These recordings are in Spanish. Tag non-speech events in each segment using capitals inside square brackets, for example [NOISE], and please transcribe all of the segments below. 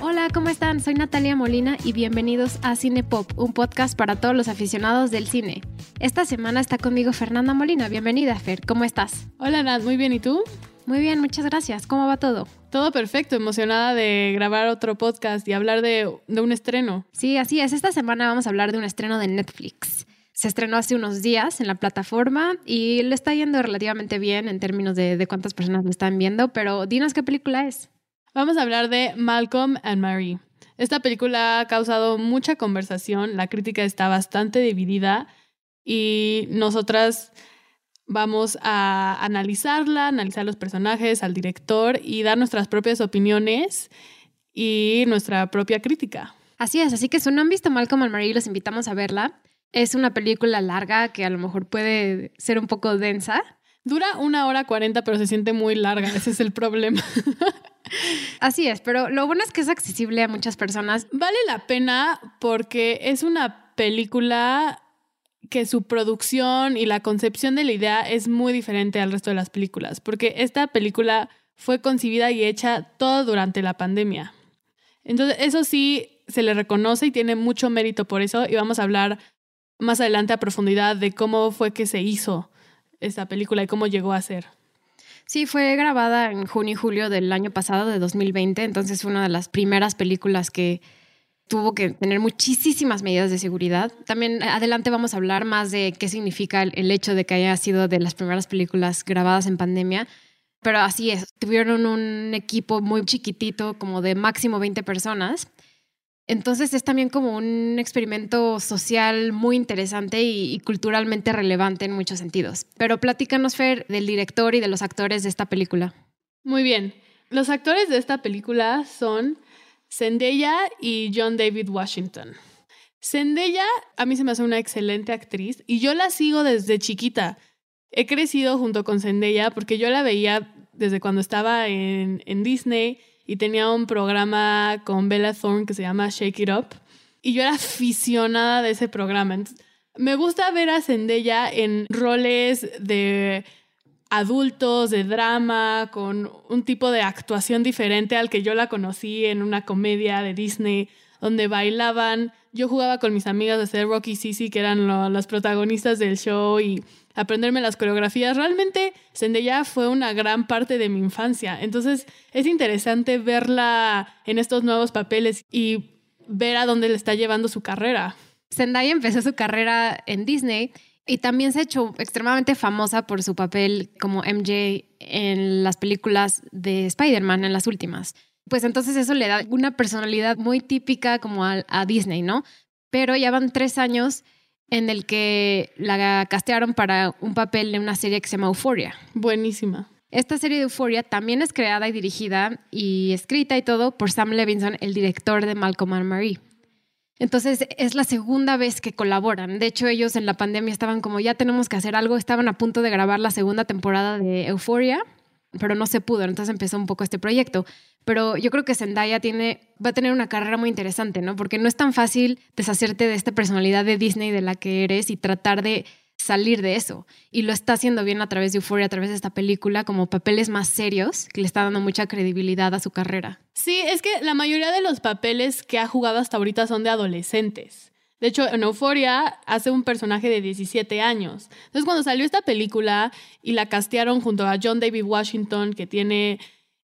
Hola, ¿cómo están? Soy Natalia Molina y bienvenidos a Cine Pop, un podcast para todos los aficionados del cine. Esta semana está conmigo Fernanda Molina. Bienvenida, Fer. ¿Cómo estás? Hola, Nat. Muy bien. ¿Y tú? Muy bien, muchas gracias. ¿Cómo va todo? Todo perfecto. Emocionada de grabar otro podcast y hablar de, de un estreno. Sí, así es. Esta semana vamos a hablar de un estreno de Netflix. Se estrenó hace unos días en la plataforma y le está yendo relativamente bien en términos de, de cuántas personas lo están viendo, pero dinos qué película es. Vamos a hablar de Malcolm and Marie. Esta película ha causado mucha conversación, la crítica está bastante dividida y nosotras vamos a analizarla, analizar los personajes, al director y dar nuestras propias opiniones y nuestra propia crítica. Así es, así que si no han visto Malcolm and Marie, los invitamos a verla. Es una película larga que a lo mejor puede ser un poco densa. Dura una hora cuarenta, pero se siente muy larga, ese es el problema. [LAUGHS] Así es, pero lo bueno es que es accesible a muchas personas. Vale la pena porque es una película que su producción y la concepción de la idea es muy diferente al resto de las películas, porque esta película fue concibida y hecha todo durante la pandemia. Entonces, eso sí se le reconoce y tiene mucho mérito por eso, y vamos a hablar más adelante a profundidad de cómo fue que se hizo esta película y cómo llegó a ser. Sí, fue grabada en junio y julio del año pasado, de 2020, entonces fue una de las primeras películas que tuvo que tener muchísimas medidas de seguridad. También adelante vamos a hablar más de qué significa el, hecho de que haya sido de las primeras películas grabadas en pandemia. Pero así es, tuvieron un equipo muy chiquitito, como de máximo 20 personas. Entonces es también como un experimento social muy interesante y, y, culturalmente relevante en muchos sentidos. Pero platícanos, Fer, del director y de los actores de esta película. Muy bien. Los actores de esta película son Zendaya y John David Washington. Zendaya a mí se me hace una excelente actriz y yo la sigo desde chiquita. He crecido junto con Zendaya porque yo la veía desde cuando estaba en, en Disney y tenía un programa con Bella Thorne que se llama Shake It Up. Y yo era aficionada de ese programa. Me gusta ver a Zendaya en roles de adultos, de drama, con un tipo de actuación diferente al que yo la conocí en una comedia de Disney, donde bailaban. Yo jugaba con mis amigas de ser Rocky y Sissy, que eran las protagonistas del show, y aprenderme las coreografías. Realmente Zendaya fue una gran parte de mi infancia. Entonces es interesante verla en estos nuevos papeles y ver a dónde le está llevando su carrera. Zendaya empezó su carrera en Disney y también se ha hecho extremadamente famosa por su papel como MJ en las películas de Spider-Man, en las últimas. Pues entonces eso le da una personalidad muy típica como a, a Disney, ¿no? Pero ya van tres años en el que la castearon para un papel en una serie que se llama Euphoria. Buenísima. Esta serie de Euphoria también es creada y dirigida y escrita y todo por Sam Levinson, el director de Malcolm and Marie. Entonces es la segunda vez que colaboran. De hecho, ellos en la pandemia estaban como ya tenemos que hacer algo, estaban a punto de grabar la segunda temporada de Euphoria, pero no se pudo. Entonces empezó un poco este proyecto pero yo creo que Zendaya tiene, va a tener una carrera muy interesante, ¿no? Porque no es tan fácil deshacerte de esta personalidad de Disney de la que eres y tratar de salir de eso. Y lo está haciendo bien a través de Euphoria, a través de esta película, como papeles más serios, que le está dando mucha credibilidad a su carrera. Sí, es que la mayoría de los papeles que ha jugado hasta ahorita son de adolescentes. De hecho, en Euphoria hace un personaje de 17 años. Entonces, cuando salió esta película y la castearon junto a John David Washington, que tiene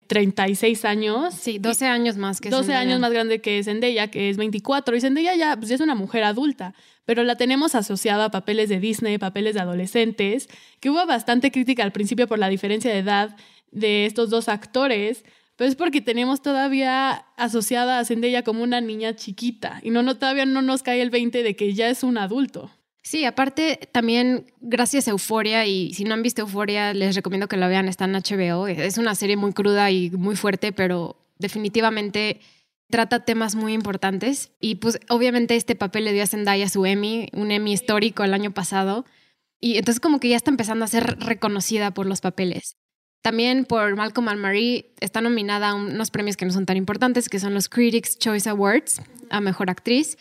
36 años. Sí, 12 años más que 12 Zendaya. años más grande que Zendaya, que es 24. Y Zendaya ya, pues, ya es una mujer adulta, pero la tenemos asociada a papeles de Disney, papeles de adolescentes, que hubo bastante crítica al principio por la diferencia de edad de estos dos actores, pero es porque tenemos todavía asociada a Zendaya como una niña chiquita y no, no todavía no nos cae el 20 de que ya es un adulto. Sí, aparte también gracias a Euforia y si no han visto Euforia les recomiendo que la vean, está en HBO. Es una serie muy cruda y muy fuerte, pero definitivamente trata temas muy importantes y pues obviamente este papel le dio a Zendaya su Emmy, un Emmy histórico el año pasado y entonces como que ya está empezando a ser reconocida por los papeles. También por Malcolm and Marie está nominada a unos premios que no son tan importantes, que son los Critics Choice Awards a Mejor Actriz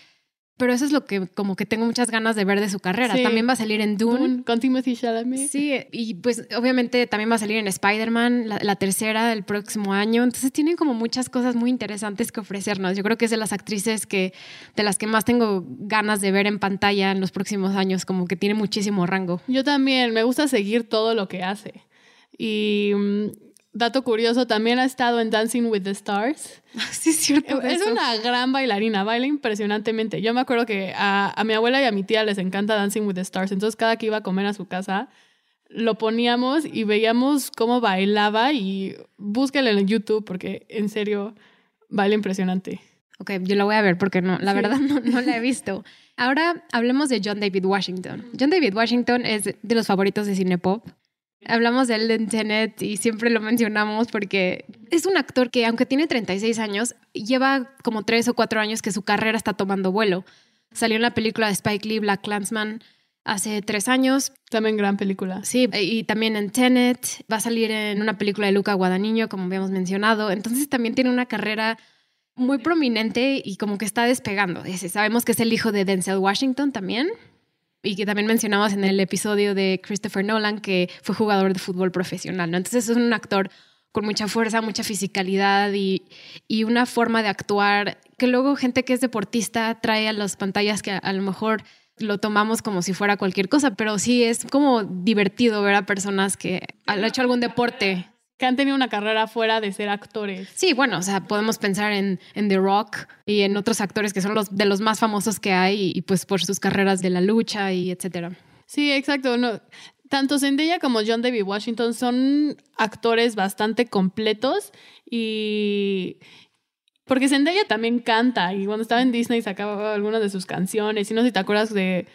pero eso es lo que como que tengo muchas ganas de ver de su carrera. Sí. También va a salir en Dune. Dune, con Timothy Chalamet. Sí, y pues obviamente también va a salir en Spider-Man, la, la tercera del próximo año. Entonces tienen como muchas cosas muy interesantes que ofrecernos. Yo creo que es de las actrices que, de las que más tengo ganas de ver en pantalla en los próximos años, como que tiene muchísimo rango. Yo también, me gusta seguir todo lo que hace. Y mm, dato curioso, también ha estado en Dancing with the Stars. [LAUGHS] Sí, es cierto. Es una gran bailarina, baila impresionantemente. Yo me acuerdo que a, a mi abuela y a mi tía les encanta Dancing with the Stars, entonces cada que iba a comer a su casa lo poníamos y veíamos cómo bailaba y búsquela en YouTube porque en serio baila impresionante. Ok, yo la voy a ver porque no, la Sí. verdad no, no la he visto. Ahora hablemos de John David Washington. John David Washington es de los favoritos de Cinepop. Hablamos de él en Tenet y siempre lo mencionamos porque es un actor que, aunque tiene 36 años, lleva como 3 o 4 años que su carrera está tomando vuelo. Salió en la película de Spike Lee, Black Clansman, hace 3 años. También gran película. Sí, y también en Tenet. Va a salir en una película de Luca Guadagnino, como habíamos mencionado. Entonces también tiene una carrera muy prominente y como que está despegando. Sabemos que es el hijo de Denzel Washington también. Y que también mencionamos en el episodio de Christopher Nolan, que fue jugador de fútbol profesional. ¿no? Entonces es un actor con mucha fuerza, mucha fisicalidad y, y una forma de actuar que luego gente que es deportista trae a las pantallas que a, a lo mejor lo tomamos como si fuera cualquier cosa, pero sí es como divertido ver a personas que han hecho algún deporte. Que han tenido una carrera fuera de ser actores. Sí, bueno, o sea, podemos pensar en, en The Rock y en otros actores que son los de los más famosos que hay y, pues por sus carreras de la lucha y etcétera. Sí, exacto. No, tanto Zendaya como John David Washington son actores bastante completos y porque Zendaya también canta y cuando estaba en Disney sacaba algunas de sus canciones y no sé si te acuerdas de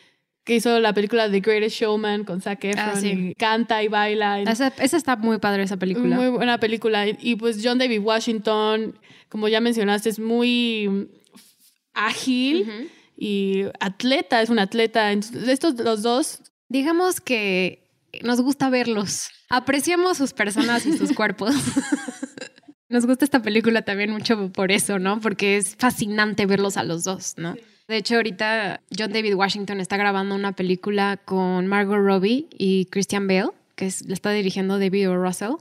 que hizo la película The Greatest Showman con Zac Efron Ah, sí. y canta y baila. Esa, esa está muy padre, esa película. Muy buena película. Y, y, pues John David Washington, como ya mencionaste, es muy ágil y atleta, es un atleta. Entonces, estos los dos Digamos que nos gusta verlos. Apreciamos sus personas y sus [LAUGHS] cuerpos. Nos gusta esta película también mucho por eso, ¿no? Porque es fascinante verlos a los dos, ¿no? De hecho, ahorita John David Washington está grabando una película con Margot Robbie y Christian Bale, que es, la está dirigiendo David O. Russell.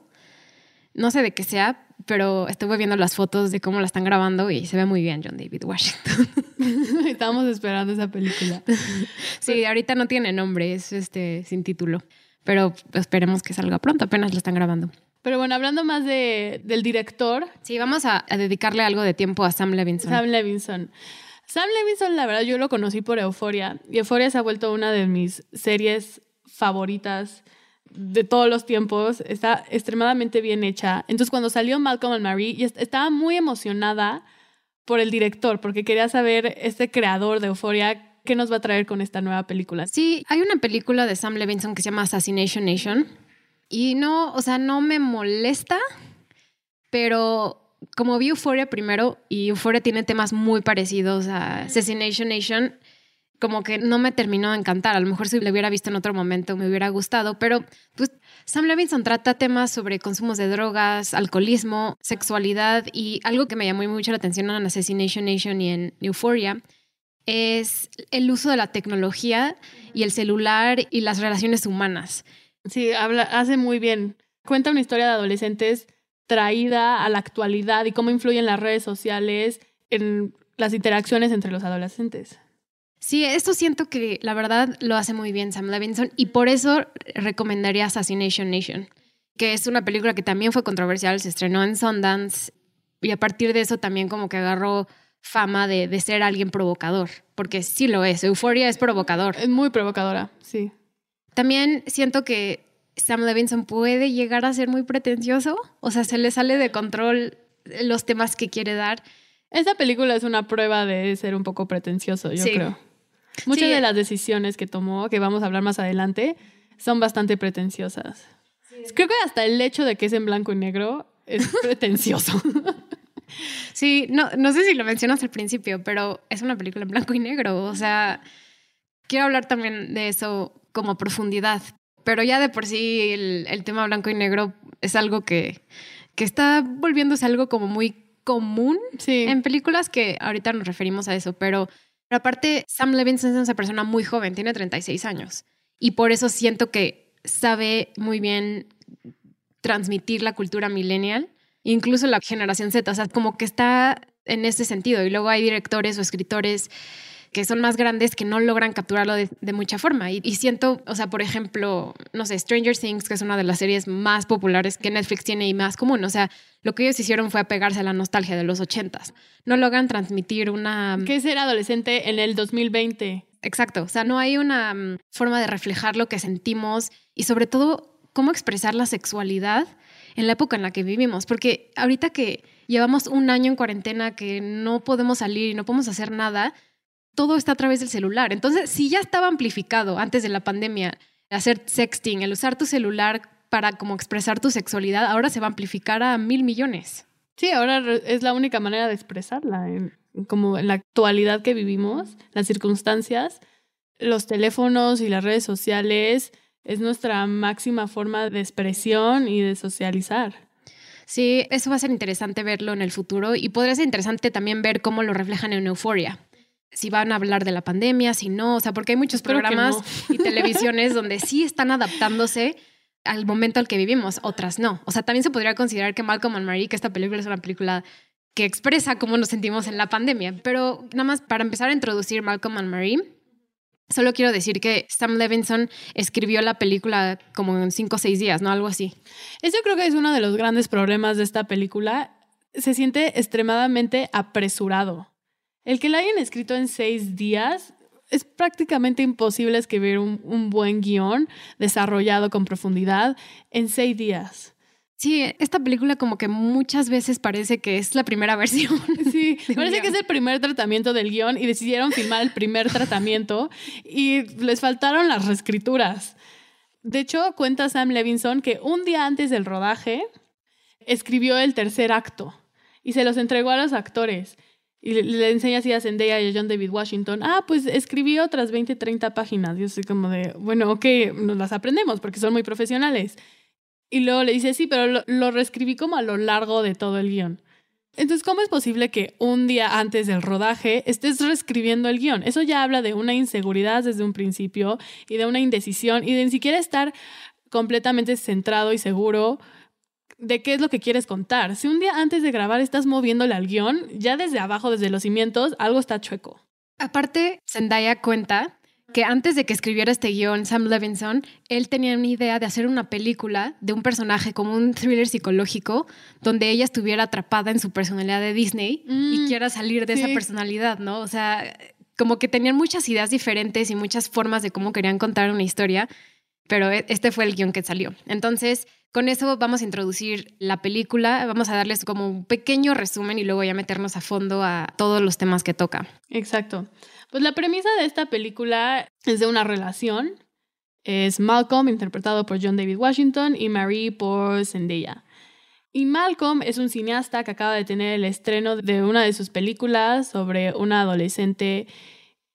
No sé de qué sea, pero estuve viendo las fotos de cómo la están grabando y se ve muy bien John David Washington. [LAUGHS] Estábamos esperando esa película. [LAUGHS] Sí, ahorita no tiene nombre, es este sin título, pero esperemos que salga pronto, apenas lo están grabando. Pero bueno, hablando más de, del director, Sí, vamos a, a dedicarle algo de tiempo a Sam Levinson. Sam Levinson. Sam Levinson, la verdad, yo lo conocí por Euforia. Y Euforia se ha vuelto una de mis series favoritas de todos los tiempos. Está extremadamente bien hecha. Entonces, cuando salió Malcolm and Marie, estaba muy emocionada por el director, porque quería saber este creador de Euforia qué nos va a traer con esta nueva película. Sí, hay una película de Sam Levinson que se llama Assassination Nation y no, o sea, no me molesta, pero como vi Euphoria primero y Euphoria tiene temas muy parecidos a Assassination Nation, como que no me terminó de encantar. A lo mejor si lo hubiera visto en otro momento me hubiera gustado, pero pues Sam Levinson trata temas sobre consumos de drogas, alcoholismo, sexualidad y algo que me llamó mucho la atención en Assassination Nation y en Euphoria es el uso de la tecnología y el celular y las relaciones humanas. Sí, habla, hace muy bien. Cuenta una historia de adolescentes traída a la actualidad y cómo influyen las redes sociales en las interacciones entre los adolescentes. Sí, esto siento que la verdad lo hace muy bien Sam Levinson y por eso recomendaría Assassination Nation, que es una película que también fue controversial, se estrenó en Sundance y a partir de eso también como que agarró fama de, de ser alguien provocador, porque sí lo es, Euphoria es provocador. Es muy provocadora, sí. También siento que Sam Levinson puede llegar a ser muy pretencioso, o sea, se le sale de control los temas que quiere dar. Esta película es una prueba de ser un poco pretencioso, yo Sí. creo. Muchas Sí. de las decisiones que tomó, que vamos a hablar más adelante, son bastante pretenciosas. Creo que hasta el hecho de que es en blanco y negro es [LAUGHS] pretencioso. Sí, no, no sé si lo mencionas al principio, pero es una película en blanco y negro. O sea, quiero hablar también de eso como profundidad. Pero ya de por sí el, el tema blanco y negro es algo que, que está volviéndose algo como muy común Sí. en películas que ahorita nos referimos a eso, pero Pero aparte, Sam Levinson es una persona muy joven, tiene 36 años. Y por eso siento que sabe muy bien transmitir la cultura millennial, incluso la generación Z. O sea, como que está en ese sentido. Y luego hay directores o escritores que son más grandes que no logran capturarlo de, mucha forma. Y, siento, o sea, por ejemplo, no sé, Stranger Things, que es una de las series más populares que Netflix tiene y más común. O sea, lo que ellos hicieron fue apegarse a la nostalgia de los ochentas. No logran transmitir una... ¿Qué es ser adolescente en el 2020? Exacto, o sea, no hay una mm, forma de reflejar lo que sentimos y sobre todo cómo expresar la sexualidad en la época en la que vivimos, porque ahorita que llevamos un año en cuarentena, que no podemos salir y no podemos hacer nada, todo está a través del celular. Entonces, si ya estaba amplificado antes de la pandemia, hacer sexting, el usar tu celular para como expresar tu sexualidad, ahora se va a amplificar a mil millones. Sí, ahora es la única manera de expresarla, como en la actualidad que vivimos, las circunstancias, los teléfonos y las redes sociales es nuestra máxima forma de expresión y de socializar. Sí, eso va a ser interesante verlo en el futuro y podría ser interesante también ver cómo lo reflejan en Euforia si van a hablar de la pandemia, si no, o sea, porque hay muchos programas y televisiones donde sí están adaptándose al momento al que vivimos, otras no. O sea, también se podría considerar que Malcolm and Marie, que esta película es una película que expresa cómo nos sentimos en la pandemia, pero nada más para empezar a introducir Malcolm and Marie, solo quiero decir que Sam Levinson escribió la película como en cinco o seis días, ¿no? Algo así. Eso creo que es uno de los grandes problemas de esta película. Se siente extremadamente apresurado. El que la hayan escrito en seis días es prácticamente imposible escribir un, buen guion desarrollado con profundidad en seis días. Sí, esta película como que muchas veces parece que es la primera [LAUGHS] versión. Sí, parece que es el primer tratamiento del guion y decidieron filmar el primer [LAUGHS] tratamiento y les faltaron las reescrituras. De hecho, cuenta Sam Levinson que un día antes del rodaje escribió el tercer acto y se los entregó a los actores. Y le, enseña así a Zendaya y a John David Washington, ah, pues escribí otras 20, 30 páginas. Yo soy como de, bueno, ok, nos las aprendemos porque son muy profesionales. Y luego le dice, sí, pero lo, lo reescribí como a lo largo de todo el guion. Entonces, ¿cómo es posible que un día antes del rodaje estés reescribiendo el guion? Eso ya habla de una inseguridad desde un principio y de una indecisión y de ni siquiera estar completamente centrado y seguro de qué es lo que quieres contar. Si un día antes de grabar estás moviéndole al guion, ya desde abajo, desde los cimientos, algo está chueco. Aparte, Zendaya cuenta que antes de que escribiera este guion, Sam Levinson, él tenía una idea de hacer una película de un personaje como un thriller psicológico, donde ella estuviera atrapada en su personalidad de Disney y mm, quiera salir de esa personalidad, ¿no? O sea, como que tenían muchas ideas diferentes y muchas formas de cómo querían contar una historia, pero e, este fue el guion que salió. Entonces, con eso vamos a introducir la película, vamos a darles como un pequeño resumen y luego ya meternos a fondo a todos los temas que toca. Exacto. Pues la premisa de esta película es de una relación. Es Malcolm, interpretado por John David Washington, y Marie por Zendaya. Y Malcolm es un cineasta que acaba de tener el estreno de una de sus películas sobre una adolescente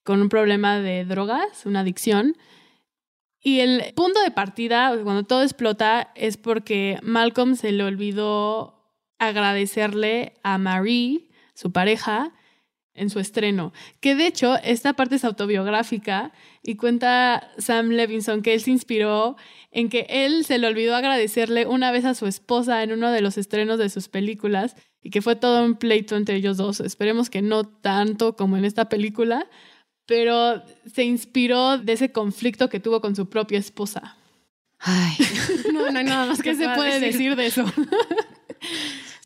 con un problema de drogas, una adicción. Y el punto de partida, cuando todo explota, es porque Malcolm se le olvidó agradecerle a Marie, su pareja, en su estreno. Que de hecho, esta parte es autobiográfica y cuenta Sam Levinson que él se inspiró en que él se le olvidó agradecerle una vez a su esposa en uno de los estrenos de sus películas y que fue todo un pleito entre ellos dos. Esperemos que no tanto como en esta película, pero se inspiró de ese conflicto que tuvo con su propia esposa. Ay, [LAUGHS] no, no hay nada más que se puede decir. de eso. [LAUGHS]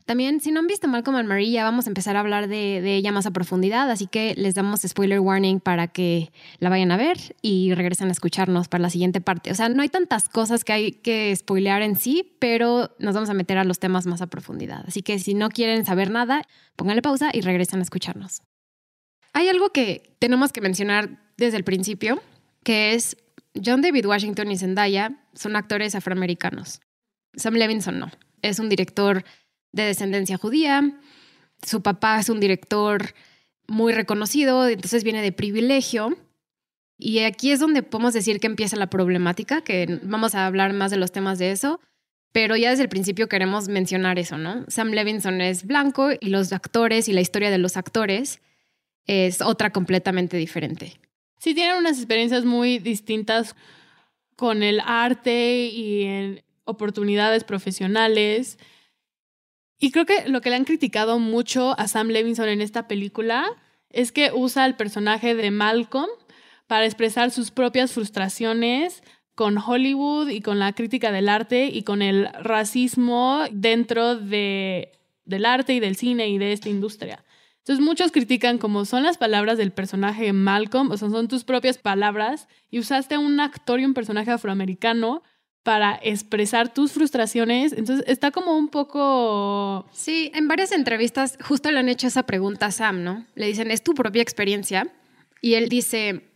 También, si no han visto Malcolm and Marie, ya vamos a empezar a hablar de, de, ella más a profundidad, así que les damos spoiler warning para que la vayan a ver y regresen a escucharnos para la siguiente parte. O sea, no hay tantas cosas que hay que spoilear en sí, pero nos vamos a meter a los temas más a profundidad. Así que si no quieren saber nada, pónganle pausa y regresen a escucharnos. Hay algo que tenemos que mencionar desde el principio, que es John David Washington y Zendaya son actores afroamericanos. Sam Levinson no. Es un director de descendencia judía. Su papá es un director muy reconocido, entonces viene de privilegio. Y aquí es donde podemos decir que empieza la problemática, que vamos a hablar más de los temas de eso, pero ya desde el principio queremos mencionar eso, ¿no? Sam Levinson es blanco y los actores y la historia de los actores es otra completamente diferente. Sí, tienen unas experiencias muy distintas con el arte y en oportunidades profesionales. Y creo que lo que le han criticado mucho a Sam Levinson en esta película es que usa el personaje de Malcolm para expresar sus propias frustraciones con Hollywood y con la crítica del arte y con el racismo dentro de, del arte y del cine y de esta industria. Entonces muchos critican como son las palabras del personaje Malcolm, o sea, son tus propias palabras, y usaste a un actor y un personaje afroamericano para expresar tus frustraciones. Entonces está como un poco... Sí, en varias entrevistas justo le han hecho esa pregunta a Sam, ¿no? Le dicen, ¿es tu propia experiencia? Y él dice,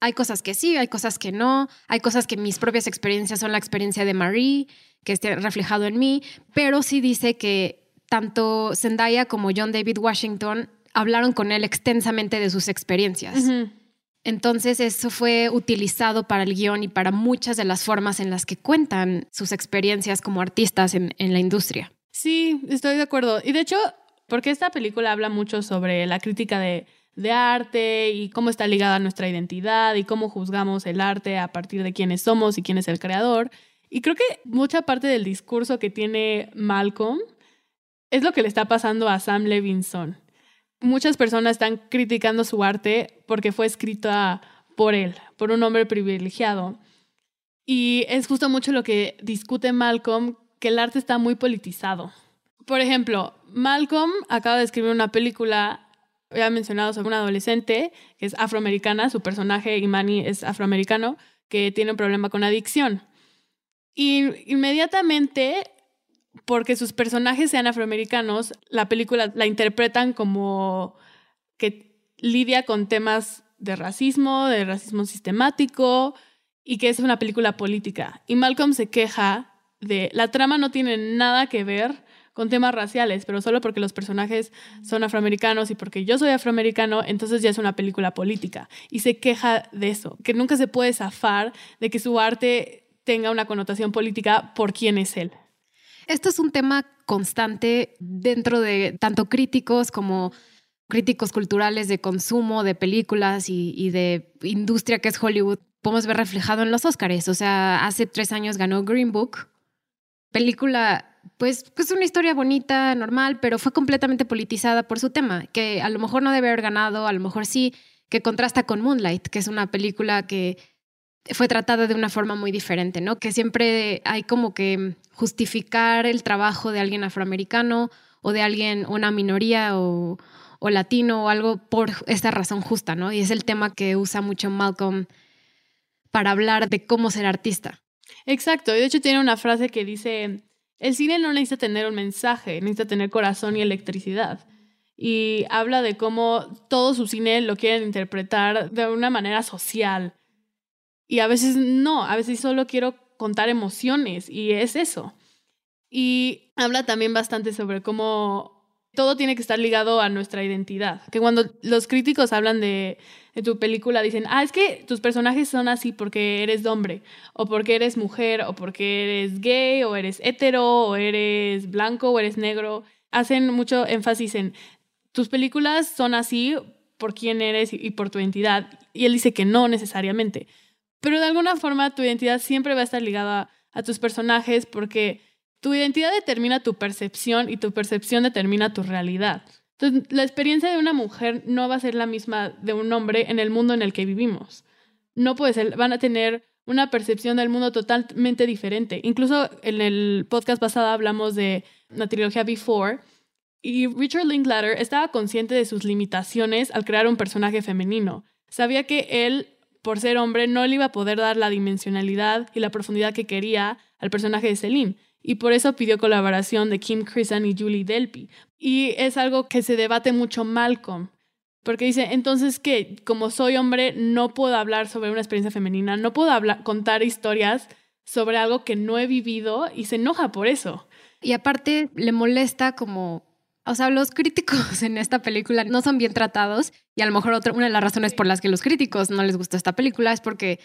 hay cosas que sí, hay cosas que no, hay cosas que mis propias experiencias son la experiencia de Marie, que esté reflejado en mí, pero sí dice que tanto Zendaya como John David Washington hablaron con él extensamente de sus experiencias. Entonces eso fue utilizado para el guion y para muchas de las formas en las que cuentan sus experiencias como artistas en, en la industria. Sí, estoy de acuerdo. Y de hecho, porque esta película habla mucho sobre la crítica de, de arte y cómo está ligada a nuestra identidad y cómo juzgamos el arte a partir de quiénes somos y quién es el creador. Y creo que mucha parte del discurso que tiene Malcolm es lo que le está pasando a Sam Levinson. Muchas personas están criticando su arte porque fue escrita por él, por un hombre privilegiado. Y es justo mucho lo que discute Malcolm, que el arte está muy politizado. Por ejemplo, Malcolm acaba de escribir una película, había mencionado sobre una adolescente que es afroamericana, su personaje Imani es afroamericano, que tiene un problema con adicción. Y inmediatamente porque sus personajes sean afroamericanos, la película la interpretan como que lidia con temas de racismo, de racismo sistemático y que es una película política. Y Malcolm se queja de la trama no tiene nada que ver con temas raciales, pero solo porque los personajes son afroamericanos y porque yo soy afroamericano, entonces ya es una película política. Y se queja de eso, que nunca se puede zafar de que su arte tenga una connotación política por quién es él. Esto es un tema constante dentro de tanto críticos como críticos culturales de consumo, de películas y, de industria que es Hollywood. Podemos ver reflejado en los Oscars. O sea, hace tres años ganó Green Book. Película, pues, pues una historia bonita, normal, pero fue completamente politizada por su tema, que a lo mejor no debe haber ganado, a lo mejor sí, que contrasta con Moonlight, que es una película que fue tratada de una forma muy diferente, ¿no? Que siempre hay como que justificar el trabajo de alguien afroamericano o de alguien, una minoría o, latino o algo por esta razón justa, ¿no? Y es el tema que usa mucho Malcolm para hablar de cómo ser artista. Exacto, y de hecho tiene una frase que dice, el cine no necesita tener un mensaje, necesita tener corazón y electricidad. Y habla de cómo todo su cine lo quieren interpretar de una manera social, y a veces no, a veces solo quiero contar emociones y es eso. Y habla también bastante sobre cómo todo tiene que estar ligado a nuestra identidad. Que cuando los críticos hablan de, tu película dicen, ah, es que tus personajes son así porque eres hombre, o porque eres mujer, o porque eres gay, o eres hetero, o eres blanco, o eres negro. Hacen mucho énfasis en, tus películas son así por quién eres y por tu identidad. Y él dice que no necesariamente. Pero de alguna forma tu identidad siempre va a estar ligada a, tus personajes porque tu identidad determina tu percepción y tu percepción determina tu realidad. Entonces, la experiencia de una mujer no va a ser la misma de un hombre en el mundo en el que vivimos. No puede ser, van a tener una percepción del mundo totalmente diferente. Incluso en el podcast pasado hablamos de la trilogía Before y Richard Linklater estaba consciente de sus limitaciones al crear un personaje femenino. Sabía que él por ser hombre, no le iba a poder dar la dimensionalidad y la profundidad que quería al personaje de Celine. Y por eso pidió colaboración de Kim Crisan y Julie Delpy. Y es algo que se debate mucho Malcolm. Porque dice, entonces que como soy hombre, no puedo hablar sobre una experiencia femenina, no puedo contar historias sobre algo que no he vivido y se enoja por eso. Y aparte le molesta como o sea, los críticos [LAUGHS] en esta película no son bien tratados y a lo mejor otra, una de las razones por las que los críticos no les gusta esta película es porque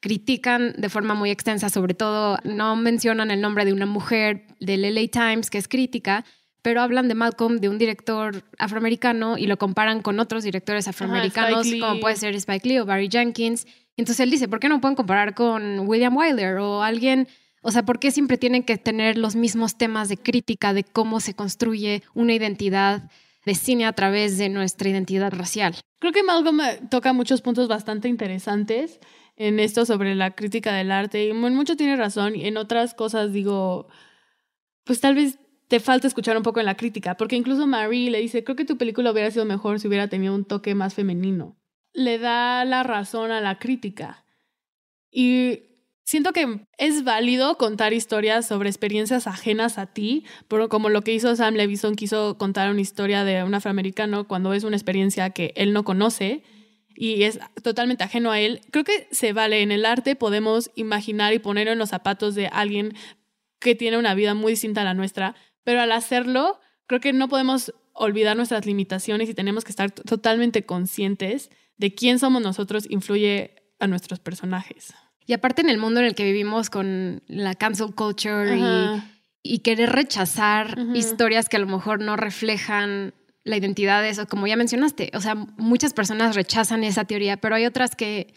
critican de forma muy extensa, sobre todo no mencionan el nombre de una mujer del LA Times que es crítica, pero hablan de Malcolm, de un director afroamericano, y lo comparan con otros directores afroamericanos, como puede ser Spike Lee o Barry Jenkins. Entonces él dice, ¿por qué no pueden comparar con William Wyler o alguien? O sea, ¿por qué siempre tienen que tener los mismos temas de crítica de cómo se construye una identidad de cine a través de nuestra identidad racial? Creo que Malcolm eh, toca muchos puntos bastante interesantes en esto sobre la crítica del arte y en mucho tiene razón y en otras cosas digo, pues tal vez te falta escuchar un poco en la crítica, porque incluso Marie le dice, creo que tu película hubiera sido mejor si hubiera tenido un toque más femenino. Le da la razón a la crítica. Y siento que es válido contar historias sobre experiencias ajenas a ti, pero como lo que hizo Sam Levinson, quiso contar una historia de un afroamericano cuando es una experiencia que él no conoce y es totalmente ajeno a él. Creo que se vale en el arte, podemos imaginar y poner en los zapatos de alguien que tiene una vida muy distinta a la nuestra, pero al hacerlo, creo que no podemos olvidar nuestras limitaciones y tenemos que estar totalmente conscientes de quién somos nosotros influye a nuestros personajes. Y aparte en el mundo en el que vivimos con la cancel culture y, querer rechazar historias que a lo mejor no reflejan la identidad de eso, como ya mencionaste, o sea, muchas personas rechazan esa teoría, pero hay otras que,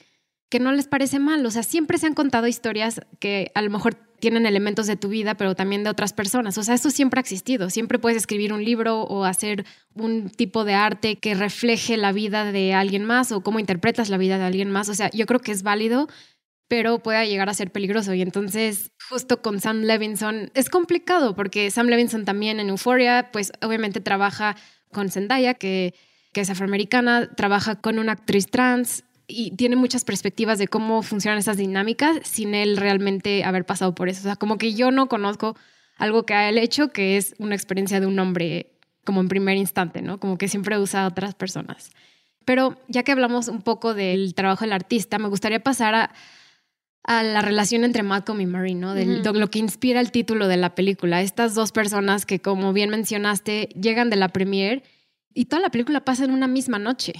que no les parece mal, o sea, siempre se han contado historias que a lo mejor tienen elementos de tu vida, pero también de otras personas. O sea, eso siempre ha existido. Siempre puedes escribir un libro o hacer un tipo de arte que refleje la vida de alguien más o cómo interpretas la vida de alguien más. O sea, yo creo que es válido, pero puede llegar a ser peligroso. Y entonces, justo con Sam Levinson, es complicado porque Sam Levinson también en Euphoria, pues obviamente trabaja con Zendaya, que, que es afroamericana, trabaja con una actriz trans y tiene muchas perspectivas de cómo funcionan esas dinámicas sin él realmente haber pasado por eso. O sea, como que yo no conozco algo que ha él hecho que es una experiencia de un hombre como en primer instante, ¿no? Como que siempre usa a otras personas. Pero ya que hablamos un poco del trabajo del artista, me gustaría pasar a, a la relación entre Malcolm y Marie, ¿no? De lo que inspira el título de la película. Estas dos personas que, como bien mencionaste, llegan de la premiere y toda la película pasa en una misma noche.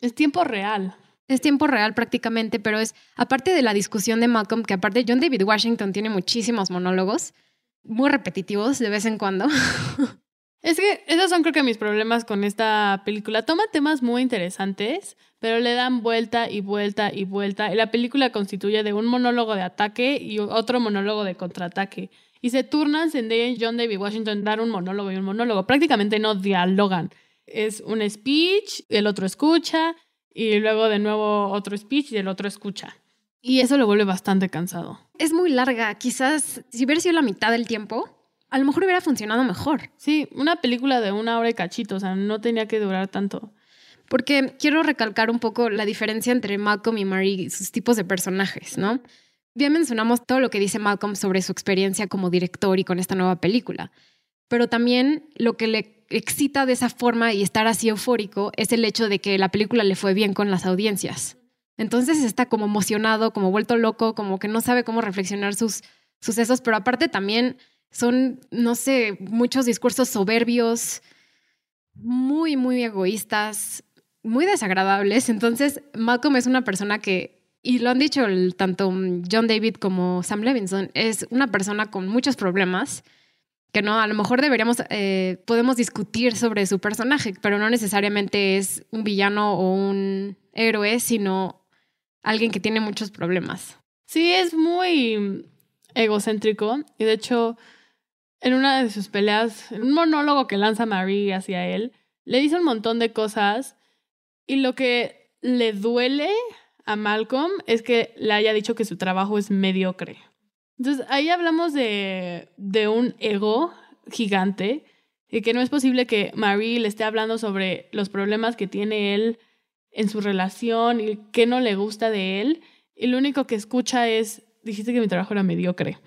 Es tiempo real. Es tiempo real prácticamente, pero es aparte de la discusión de Malcolm, que aparte John David Washington tiene muchísimos monólogos, muy repetitivos de vez en cuando. [LAUGHS] Es que esos son creo que mis problemas con esta película. Toma temas muy interesantes, pero le dan vuelta y vuelta y vuelta. Y la película constituye de un monólogo de ataque y otro monólogo de contraataque. Y se turnan y John David Washington dar un monólogo y un monólogo. Prácticamente no dialogan. Es un speech, el otro escucha, y luego de nuevo otro speech y el otro escucha. Y eso lo vuelve bastante cansado. Es muy larga. Quizás si hubiera sido la mitad del tiempo, a lo mejor hubiera funcionado mejor. Sí, una película de una hora y cachito, o sea, no tenía que durar tanto. Porque quiero recalcar un poco la diferencia entre Malcolm y Marie y sus tipos de personajes, ¿no? Bien mencionamos todo lo que dice Malcolm sobre su experiencia como director y con esta nueva película, pero también lo que le excita de esa forma y estar así eufórico es el hecho de que la película le fue bien con las audiencias. Entonces está como emocionado, como vuelto loco, como que no sabe cómo reflexionar sus sucesos, pero aparte también son, no sé, muchos discursos soberbios, muy, muy egoístas, muy desagradables. Entonces, Malcolm es una persona que, y lo han dicho tanto John David como Sam Levinson, es una persona con muchos problemas que no, a lo mejor deberíamos, eh, podemos discutir sobre su personaje, pero no necesariamente es un villano o un héroe, sino alguien que tiene muchos problemas. Sí, es muy egocéntrico y de hecho en una de sus peleas, en un monólogo que lanza Marie hacia él, le dice un montón de cosas y lo que le duele a Malcolm es que le haya dicho que su trabajo es mediocre. Entonces ahí hablamos de, de un ego gigante y que no es posible que Marie le esté hablando sobre los problemas que tiene él en su relación y qué no le gusta de él y lo único que escucha es dijiste que mi trabajo era mediocre.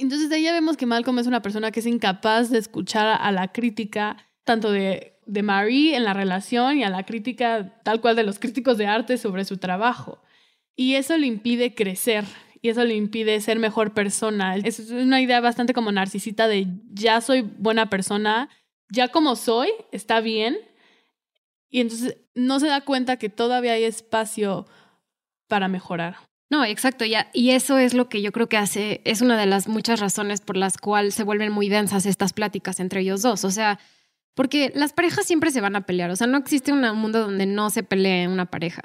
Entonces ahí ya vemos que Malcolm es una persona que es incapaz de escuchar a la crítica tanto de, de Marie en la relación y a la crítica tal cual de los críticos de arte sobre su trabajo. Y eso le impide crecer y eso le impide ser mejor persona. Es una idea bastante como narcisista de ya soy buena persona, ya como soy, está bien. Y entonces no se da cuenta que todavía hay espacio para mejorar. No, exacto, ya. Y eso es lo que yo creo que hace, es una de las muchas razones por las cuales se vuelven muy densas estas pláticas entre ellos dos. O sea, porque las parejas siempre se van a pelear. O sea, no existe un mundo donde no se pelee una pareja.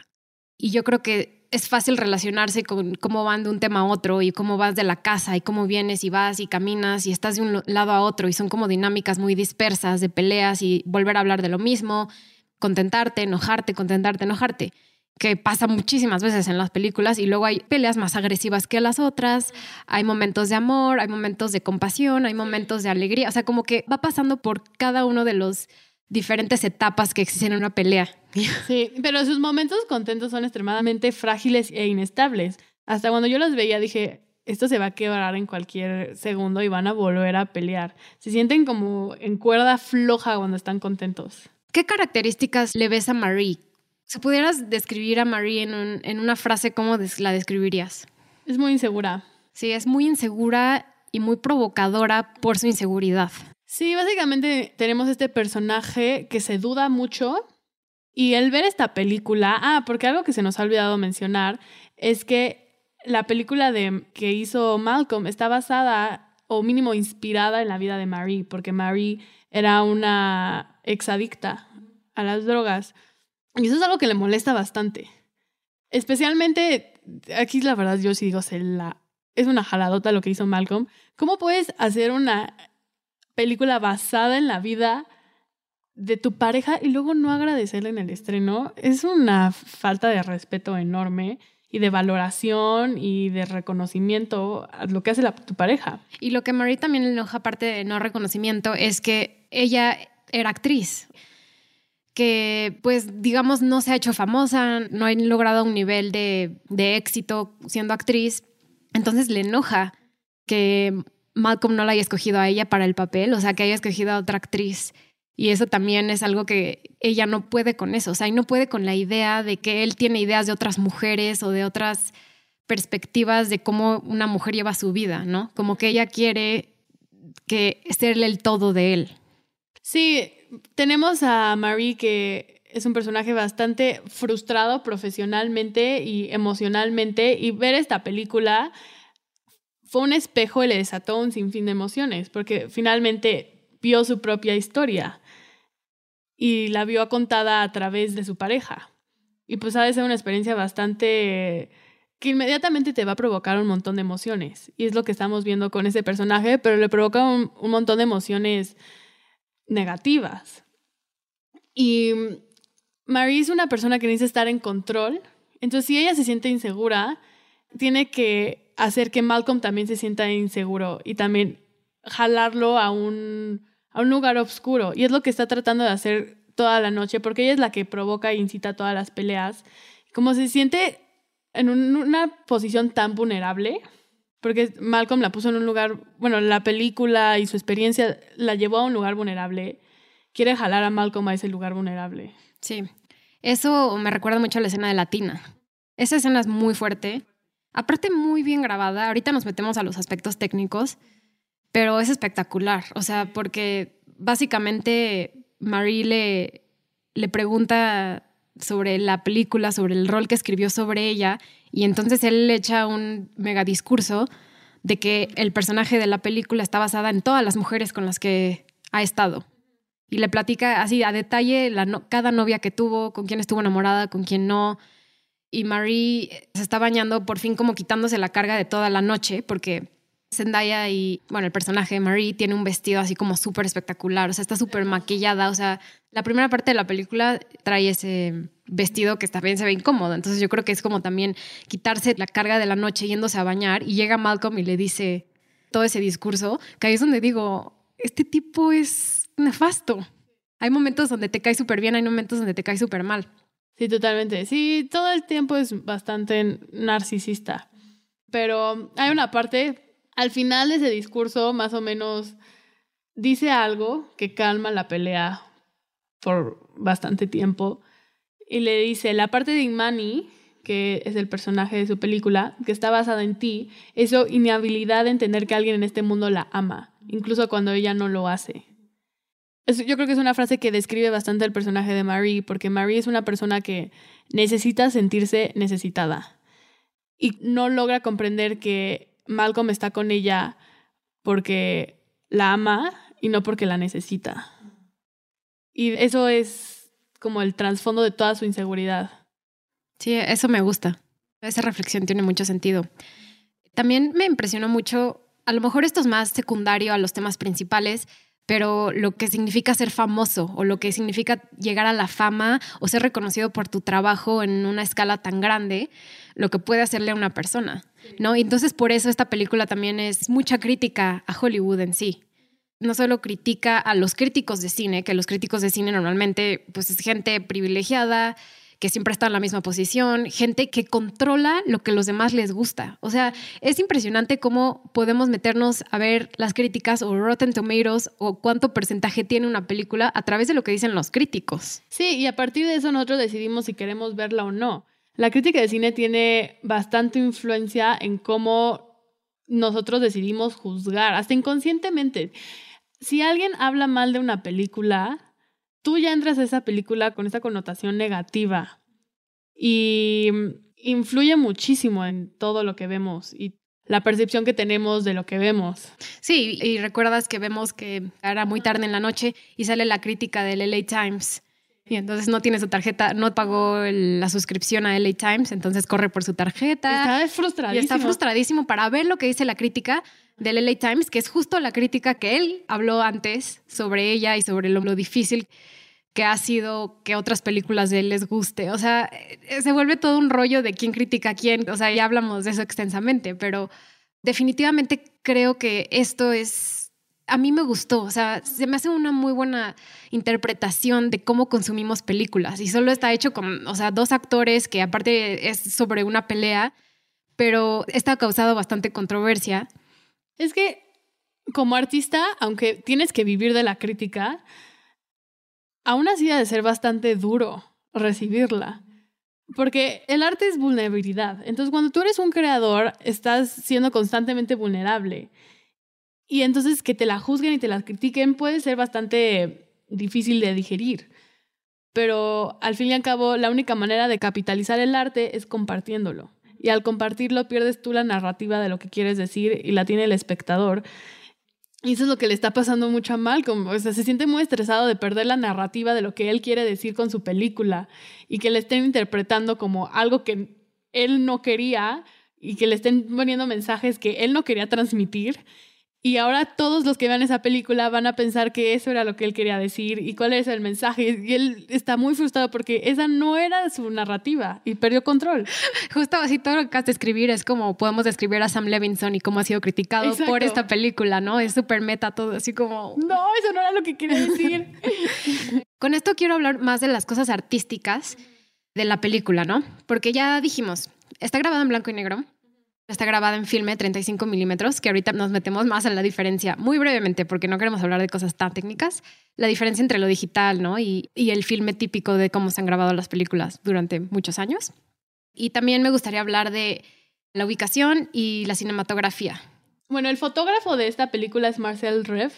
Y yo creo que es fácil relacionarse con cómo van de un tema a otro y cómo vas de la casa y cómo vienes y vas y caminas y estás de un lado a otro y son como dinámicas muy dispersas de peleas y volver a hablar de lo mismo, contentarte, enojarte, contentarte, enojarte que pasa muchísimas veces en las películas y luego hay peleas más agresivas que las otras, hay momentos de amor, hay momentos de compasión, hay momentos de alegría, o sea, como que va pasando por cada uno de los diferentes etapas que existen en una pelea. [LAUGHS] Sí, pero sus momentos contentos son extremadamente frágiles e inestables. Hasta cuando yo los veía dije, esto se va a quebrar en cualquier segundo y van a volver a pelear. Se sienten como en cuerda floja cuando están contentos. ¿Qué características le ves a Marie? Si pudieras describir a Marie en, en una frase, ¿cómo la describirías? Es muy insegura. Sí, es muy insegura y muy provocadora por su inseguridad. Sí, básicamente tenemos este personaje que se duda mucho y el ver esta película, ah, porque algo que se nos ha olvidado mencionar es que la película de, que hizo Malcolm está basada o mínimo inspirada en la vida de Marie, porque Marie era una exadicta a las drogas. Y eso es algo que le molesta bastante. Especialmente, aquí la verdad yo sí digo, es una jaladota lo que hizo Malcolm. ¿Cómo puedes hacer una película basada en la vida de tu pareja y luego no agradecerle en el estreno? Es una falta de respeto enorme y de valoración y de reconocimiento a lo que hace la, tu pareja. Y lo que Marie también enoja, aparte de no reconocimiento, es que ella era actriz que pues digamos no se ha hecho famosa, no ha logrado un nivel de, éxito siendo actriz, entonces le enoja que Malcolm no la haya escogido a ella para el papel, o sea, que haya escogido a otra actriz. Y eso también es algo que ella no puede con eso, o sea, y no puede con la idea de que él tiene ideas de otras mujeres o de otras perspectivas de cómo una mujer lleva su vida, ¿no? Como que ella quiere que serle el todo de él. Sí, tenemos a Marie que es un personaje bastante frustrado profesionalmente y emocionalmente y ver esta película fue un espejo y le desató un sinfín de emociones porque finalmente vio su propia historia y la vio contada a través de su pareja. Y pues ha de ser una experiencia bastante que inmediatamente te va a provocar un montón de emociones. Y es lo que estamos viendo con ese personaje, pero le provoca un, un montón de emociones negativas. Y Marie es una persona que necesita estar en control. Entonces, si ella se siente insegura, tiene que hacer que Malcolm también se sienta inseguro y también jalarlo a un, a un lugar oscuro. Y es lo que está tratando de hacer toda la noche, porque ella es la que provoca e incita todas las peleas. Como se siente en una posición tan vulnerable, porque Malcolm la puso en un lugar, bueno, la película y su experiencia la llevó a un lugar vulnerable. Quiere jalar a Malcolm a ese lugar vulnerable. Sí, eso me recuerda mucho a la escena de Latina. Esa escena es muy fuerte, aparte muy bien grabada. Ahorita nos metemos a los aspectos técnicos, pero es espectacular. O sea, porque básicamente Marie le, le pregunta sobre la película, sobre el rol que escribió sobre ella, y entonces él echa un mega discurso de que el personaje de la película está basada en todas las mujeres con las que ha estado. Y le platica así a detalle cada novia que tuvo, con quién estuvo enamorada, con quién no. Y Marie se está bañando por fin como quitándose la carga de toda la noche, porque Zendaya y, bueno, el personaje de Marie tiene un vestido así como súper espectacular, o sea, está súper maquillada, o sea, la primera parte de la película trae ese vestido que también se ve incómodo, entonces yo creo que es como también quitarse la carga de la noche yéndose a bañar y llega Malcolm y le dice todo ese discurso, que ahí es donde digo, este tipo es nefasto. Hay momentos donde te cae súper bien, hay momentos donde te cae súper mal. Sí, totalmente. Sí, todo el tiempo es bastante narcisista. Pero hay una parte al final de ese discurso, más o menos, dice algo que calma la pelea por bastante tiempo y le dice, la parte de Imani, que es el personaje de su película, que está basada en ti, es su inhabilidad de entender que alguien en este mundo la ama, incluso cuando ella no lo hace. yo creo que es una frase que describe bastante el personaje de Marie, porque Marie es una persona que necesita sentirse necesitada y no logra comprender que Malcolm está con ella porque la ama y no porque la necesita. Y eso es como el trasfondo de toda su inseguridad. Sí, eso me gusta. Esa reflexión tiene mucho sentido. También me impresionó mucho, a lo mejor esto es más secundario a los temas principales, pero lo que significa ser famoso o lo que significa llegar a la fama o ser reconocido por tu trabajo en una escala tan grande, lo que puede hacerle a una persona, ¿no? Entonces por eso esta película también es mucha crítica a Hollywood en sí. No solo critica a los críticos de cine, que los críticos de cine normalmente pues es gente privilegiada, que siempre está en la misma posición, gente que controla lo que los demás les gusta. O sea, es impresionante cómo podemos meternos a ver las críticas o Rotten Tomatoes o cuánto porcentaje tiene una película a través de lo que dicen los críticos. Sí, y a partir de eso nosotros decidimos si queremos verla o no. La crítica de cine tiene bastante influencia en cómo nosotros decidimos juzgar, hasta inconscientemente. Si alguien habla mal de una película, tú ya entras a esa película con esa connotación negativa y influye muchísimo en todo lo que vemos y la percepción que tenemos de lo que vemos. Sí, y recuerdas que vemos que era muy tarde en la noche y sale la crítica del LA Times. Y entonces no tiene su tarjeta, no pagó la suscripción a LA Times, entonces corre por su tarjeta. Está frustradísimo. Y está frustradísimo para ver lo que dice la crítica del LA Times, que es justo la crítica que él habló antes sobre ella y sobre lo, difícil que ha sido que otras películas de él les guste. O sea, eh, se vuelve todo un rollo de quién critica a quién. O sea, ya hablamos de eso extensamente, pero definitivamente creo que esto es, a mí me gustó. O sea, se me hace una muy buena interpretación de cómo consumimos películas. Y solo está hecho con, o sea, dos actores que aparte es sobre una pelea, pero está causado bastante controversia. Es que como artista, aunque tienes que vivir de la crítica, aún así ha de ser bastante duro recibirla. Porque el arte es vulnerabilidad. Entonces, cuando tú eres un creador, estás siendo constantemente vulnerable. Y entonces que te la juzguen y te la critiquen puede ser bastante difícil de digerir. Pero al fin y al cabo, la única manera de capitalizar el arte es compartiéndolo y al compartirlo pierdes tú la narrativa de lo que quieres decir y la tiene el espectador. Y eso es lo que le está pasando mucho a Malcolm. O sea, se siente muy estresado de perder la narrativa de lo que él quiere decir con su película y que le estén interpretando como algo que él no quería y que le estén poniendo mensajes que él no quería transmitir. Y ahora todos los que vean esa película van a pensar que eso era lo que él quería decir y cuál es el mensaje. Y él está muy frustrado porque esa no era su narrativa y perdió control. [LAUGHS] Justo así todo lo que has de escribir es como podemos describir a Sam Levinson y cómo ha sido criticado por esta película, ¿no? Es súper meta todo, así como... No, eso no era lo que quería decir. [LAUGHS] Con esto quiero hablar más de las cosas artísticas de la película, ¿no? Porque ya dijimos, está grabado en blanco y negro Está grabada en filme 35 milímetros, que ahorita nos metemos más en la diferencia, muy brevemente, porque no queremos hablar de cosas tan técnicas, la diferencia entre lo digital ¿no? y, el filme típico de cómo se han grabado las películas durante muchos años. Y también me gustaría hablar de la ubicación y la cinematografía. Bueno, el fotógrafo de esta película es Marcel Rev,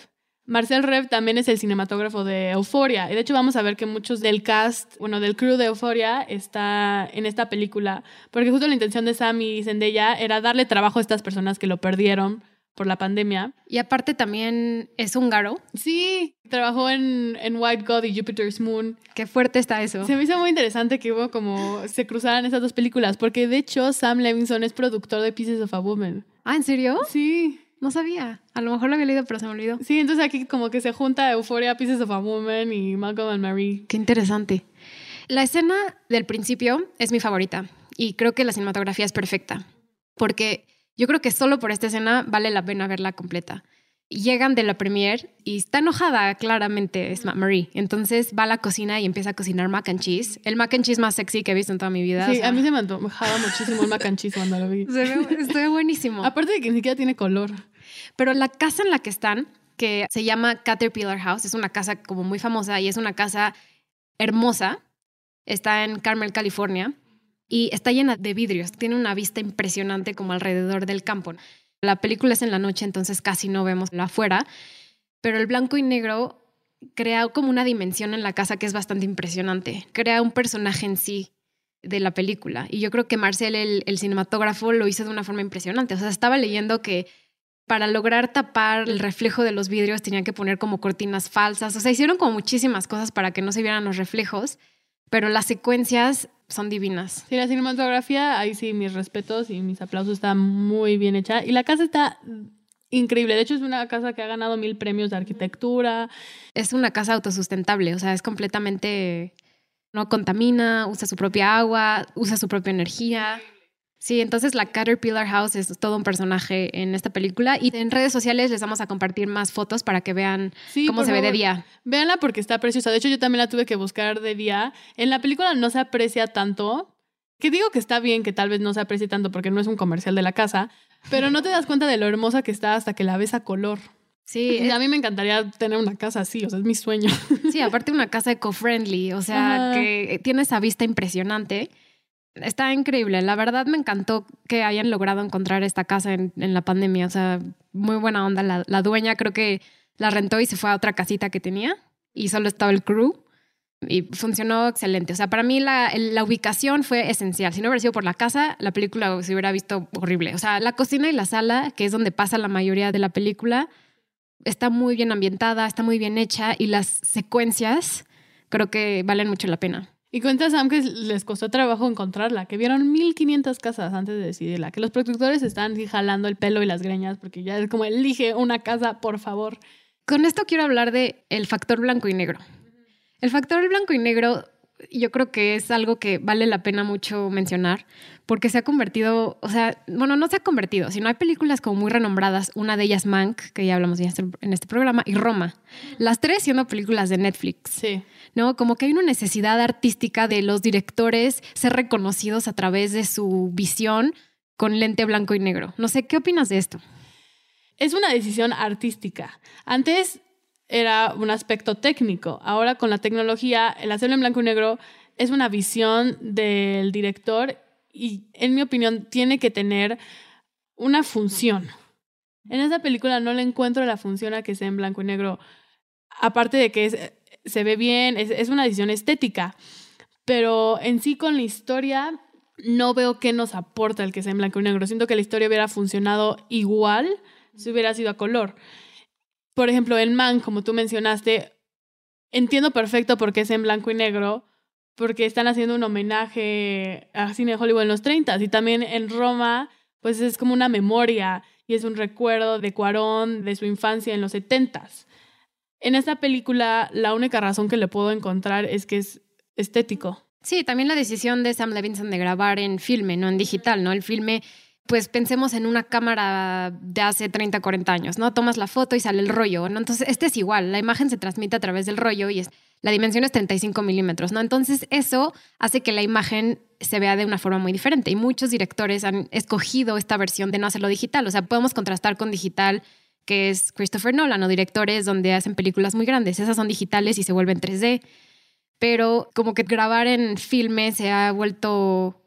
Marcel Rev también es el cinematógrafo de Euphoria. Y de hecho vamos a ver que muchos del cast, bueno, del crew de Euphoria está en esta película. Porque justo la intención de Sam y Zendaya era darle trabajo a estas personas que lo perdieron por la pandemia. Y aparte también es húngaro. Sí, trabajó en, en White God y Jupiter's Moon. Qué fuerte está eso. Se me hizo muy interesante que hubo como se cruzaran esas dos películas. Porque de hecho Sam Levinson es productor de Pieces of a Woman. Ah, ¿en serio? Sí. No sabía. A lo mejor lo había leído, pero se me olvidó. Sí, entonces aquí como que se junta Euphoria, Pieces of a Woman y Malcolm and Marie. Qué interesante. La escena del principio es mi favorita y creo que la cinematografía es perfecta porque yo creo que solo por esta escena vale la pena verla completa llegan de la premier y está enojada, claramente, es Marie. Entonces va a la cocina y empieza a cocinar mac and cheese. El mac and cheese más sexy que he visto en toda mi vida. Sí, a mí se me antojaba muchísimo el mac and cheese cuando lo vi. Se ve, buenísimo. Aparte de que ni siquiera tiene color. Pero la casa en la que están, que se llama Caterpillar House, es una casa como muy famosa y es una casa hermosa. Está en Carmel, California. Y está llena de vidrios. Tiene una vista impresionante como alrededor del campo. La película es en la noche, entonces casi no vemos la afuera, pero el blanco y negro crea como una dimensión en la casa que es bastante impresionante. Crea un personaje en sí. de la película. Y yo creo que Marcel, el, el cinematógrafo, lo hizo de una forma impresionante. O sea, estaba leyendo que para lograr tapar el reflejo de los vidrios tenían que poner como cortinas falsas. O sea, hicieron como muchísimas cosas para que no se vieran los reflejos, pero las secuencias son divinas. Sí, la cinematografía, ahí sí, mis respetos y mis aplausos, está muy bien hecha. Y la casa está increíble. De hecho, es una casa que ha ganado mil premios de arquitectura. Es una casa autosustentable, o sea, es completamente... No contamina, usa su propia agua, usa su propia energía. Sí, entonces la Caterpillar House es todo un personaje en esta película y en redes sociales les vamos a compartir más fotos para que vean cómo se ve de día. Véanla porque está preciosa. De hecho, yo también la tuve que buscar de día. En la película no se aprecia tanto, que digo que está bien que tal vez no se aprecie tanto porque no es un comercial de la casa, pero no te das cuenta de lo hermosa que está hasta que la ves a color. Sí, a mí me encantaría tener una casa así, o sea, es mi sueño. Sí, aparte una casa eco-friendly, o sea, que tiene esa vista impresionante. Está increíble, la verdad me encantó que hayan logrado encontrar esta casa en, la pandemia, o sea, muy buena onda. La, dueña creo que la rentó y se fue a otra casita que tenía y solo estaba el crew y funcionó excelente. O sea, para mí la, la, ubicación fue esencial. Si no hubiera sido por la casa, la película se hubiera visto horrible. O sea, la cocina y la sala, que es donde pasa la mayoría de la película, está muy bien ambientada, está muy bien hecha y las secuencias creo que valen mucho la pena. Y cuenta Sam que les costó trabajo encontrarla, que vieron 1500 casas antes de decidirla, que los productores están jalando el pelo y las greñas porque ya es como elige una casa, por favor. Con esto quiero hablar de el factor blanco y negro. El factor blanco y negro yo creo que es algo que vale la pena mucho mencionar porque se ha convertido, o sea, bueno, no se ha convertido, sino hay películas como muy renombradas, una de ellas Mank, que ya hablamos este, en este programa, y Roma. Las tres siendo películas de Netflix. Sí. ¿No? Como que hay una necesidad artística de los directores ser reconocidos a través de su visión con lente blanco y negro. No sé, ¿qué opinas de esto? Es una decisión artística. Antes era un aspecto técnico. Ahora con la tecnología, el hacerlo en blanco y negro es una visión del director y, en mi opinión, tiene que tener una función. En esta película no le encuentro la función a que sea en blanco y negro, aparte de que se ve bien, es, es una decisión estética, pero en sí con la historia no veo qué nos aporta el que sea en blanco y negro. Siento que la historia hubiera funcionado igual si hubiera sido a color por ejemplo, en Man, como tú mencionaste, entiendo perfecto por qué es en blanco y negro, porque están haciendo un homenaje a cine de Hollywood en los 30 y también en Roma, pues es como una memoria y es un recuerdo de Cuarón, de su infancia en los 70 En esta película, la única razón que le puedo encontrar es que es estético. Sí, también la decisión de Sam Levinson de grabar en filme, no en digital, ¿no? El filme pues pensemos en una cámara de hace 30, 40 años, ¿no? Tomas la foto y sale el rollo, ¿no? Entonces, este es igual, la imagen se transmite a través del rollo y es, la dimensión es 35 milímetros, ¿no? Entonces, eso hace que la imagen se vea de una forma muy diferente y muchos directores han escogido esta versión de no hacerlo digital, o sea, podemos contrastar con digital que es Christopher Nolan o directores donde hacen películas muy grandes, esas son digitales y se vuelven 3D, pero como que grabar en filme se ha vuelto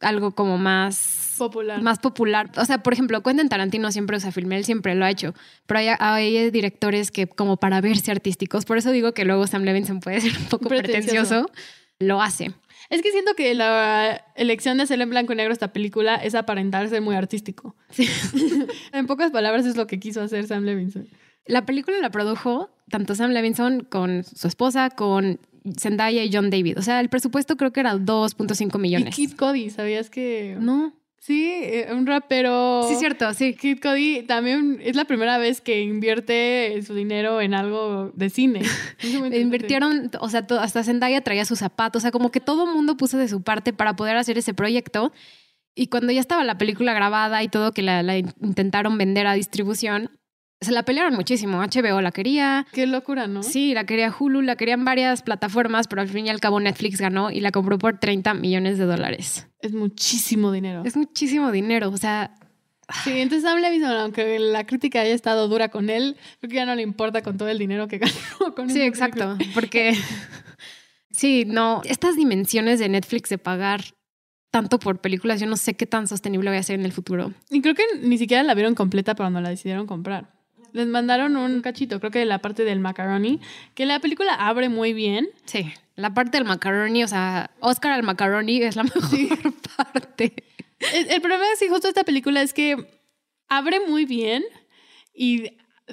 algo como más popular. Más popular. O sea, por ejemplo, Quentin Tarantino siempre usa filme, él siempre lo ha hecho, pero hay, directores que como para verse artísticos, por eso digo que luego Sam Levinson puede ser un poco pretencioso, lo hace. Es que siento que la elección de hacer en blanco y negro esta película es aparentar ser muy artístico. [LAUGHS] en pocas palabras es lo que quiso hacer Sam Levinson. La película la produjo tanto Sam Levinson con su esposa, con Zendaya y John David. O sea, el presupuesto creo que era 2.5 millones. Y Kid Cody, ¿sabías que...? No. Sí, eh, un rapero. Sí, cierto, sí. Kid Cody también es la primera vez que invierte su dinero en algo de cine. [LAUGHS] Invirtieron, o sea, hasta Zendaya traía sus zapatos, o sea, como que todo el mundo puso de su parte para poder hacer ese proyecto. Y cuando ya estaba la película grabada y todo, que la intentaron vender a distribución, se la pelearon muchísimo. HBO la quería. Qué locura, ¿no? Sí, la quería Hulu, la querían varias plataformas, pero al fin y al cabo Netflix ganó y la compró por 30 millones de dólares. Es muchísimo dinero. Es muchísimo dinero, o sea... Sí, entonces Sam Levinson, aunque la crítica haya estado dura con él, creo que ya no le importa con todo el dinero que [LAUGHS] ganó con Sí, exacto, porque... [LAUGHS] sí, no, estas dimensiones de Netflix de pagar tanto por películas, yo no sé qué tan sostenible voy a ser en el futuro. Y creo que ni siquiera la vieron completa para cuando la decidieron comprar. Les mandaron un cachito, creo que de la parte del macaroni, que la película abre muy bien. Sí. La parte del macaroni, o sea, Oscar al macaroni es la [LAUGHS] mejor parte. El, el problema es que justo esta película es que abre muy bien y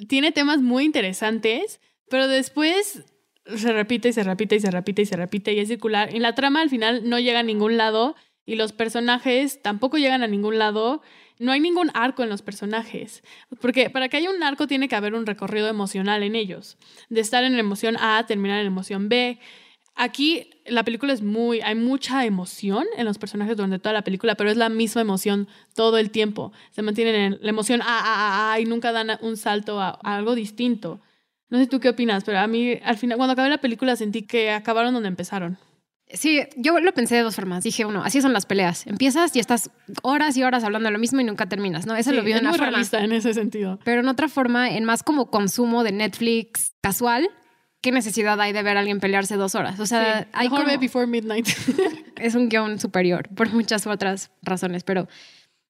tiene temas muy interesantes, pero después se repite y se repite y se repite y se repite y es circular. Y la trama al final no llega a ningún lado y los personajes tampoco llegan a ningún lado. No hay ningún arco en los personajes, porque para que haya un arco tiene que haber un recorrido emocional en ellos, de estar en la emoción A terminar en la emoción B. Aquí la película es muy, hay mucha emoción en los personajes durante toda la película, pero es la misma emoción todo el tiempo. Se mantienen en la emoción A, A, A, y nunca dan un salto a, a algo distinto. No sé tú qué opinas, pero a mí al final, cuando acabé la película sentí que acabaron donde empezaron. Sí, yo lo pensé de dos formas. Dije, uno, así son las peleas. Empiezas y estás horas y horas hablando de lo mismo y nunca terminas, ¿no? Eso Sí, lo vi de es una muy forma. realista en ese sentido. Pero en otra forma, en más como consumo de Netflix casual, ¿qué necesidad hay de ver a alguien pelearse dos horas? O sea, Sí, hay como- Before Midnight. [LAUGHS] es un guion superior por muchas otras razones, pero,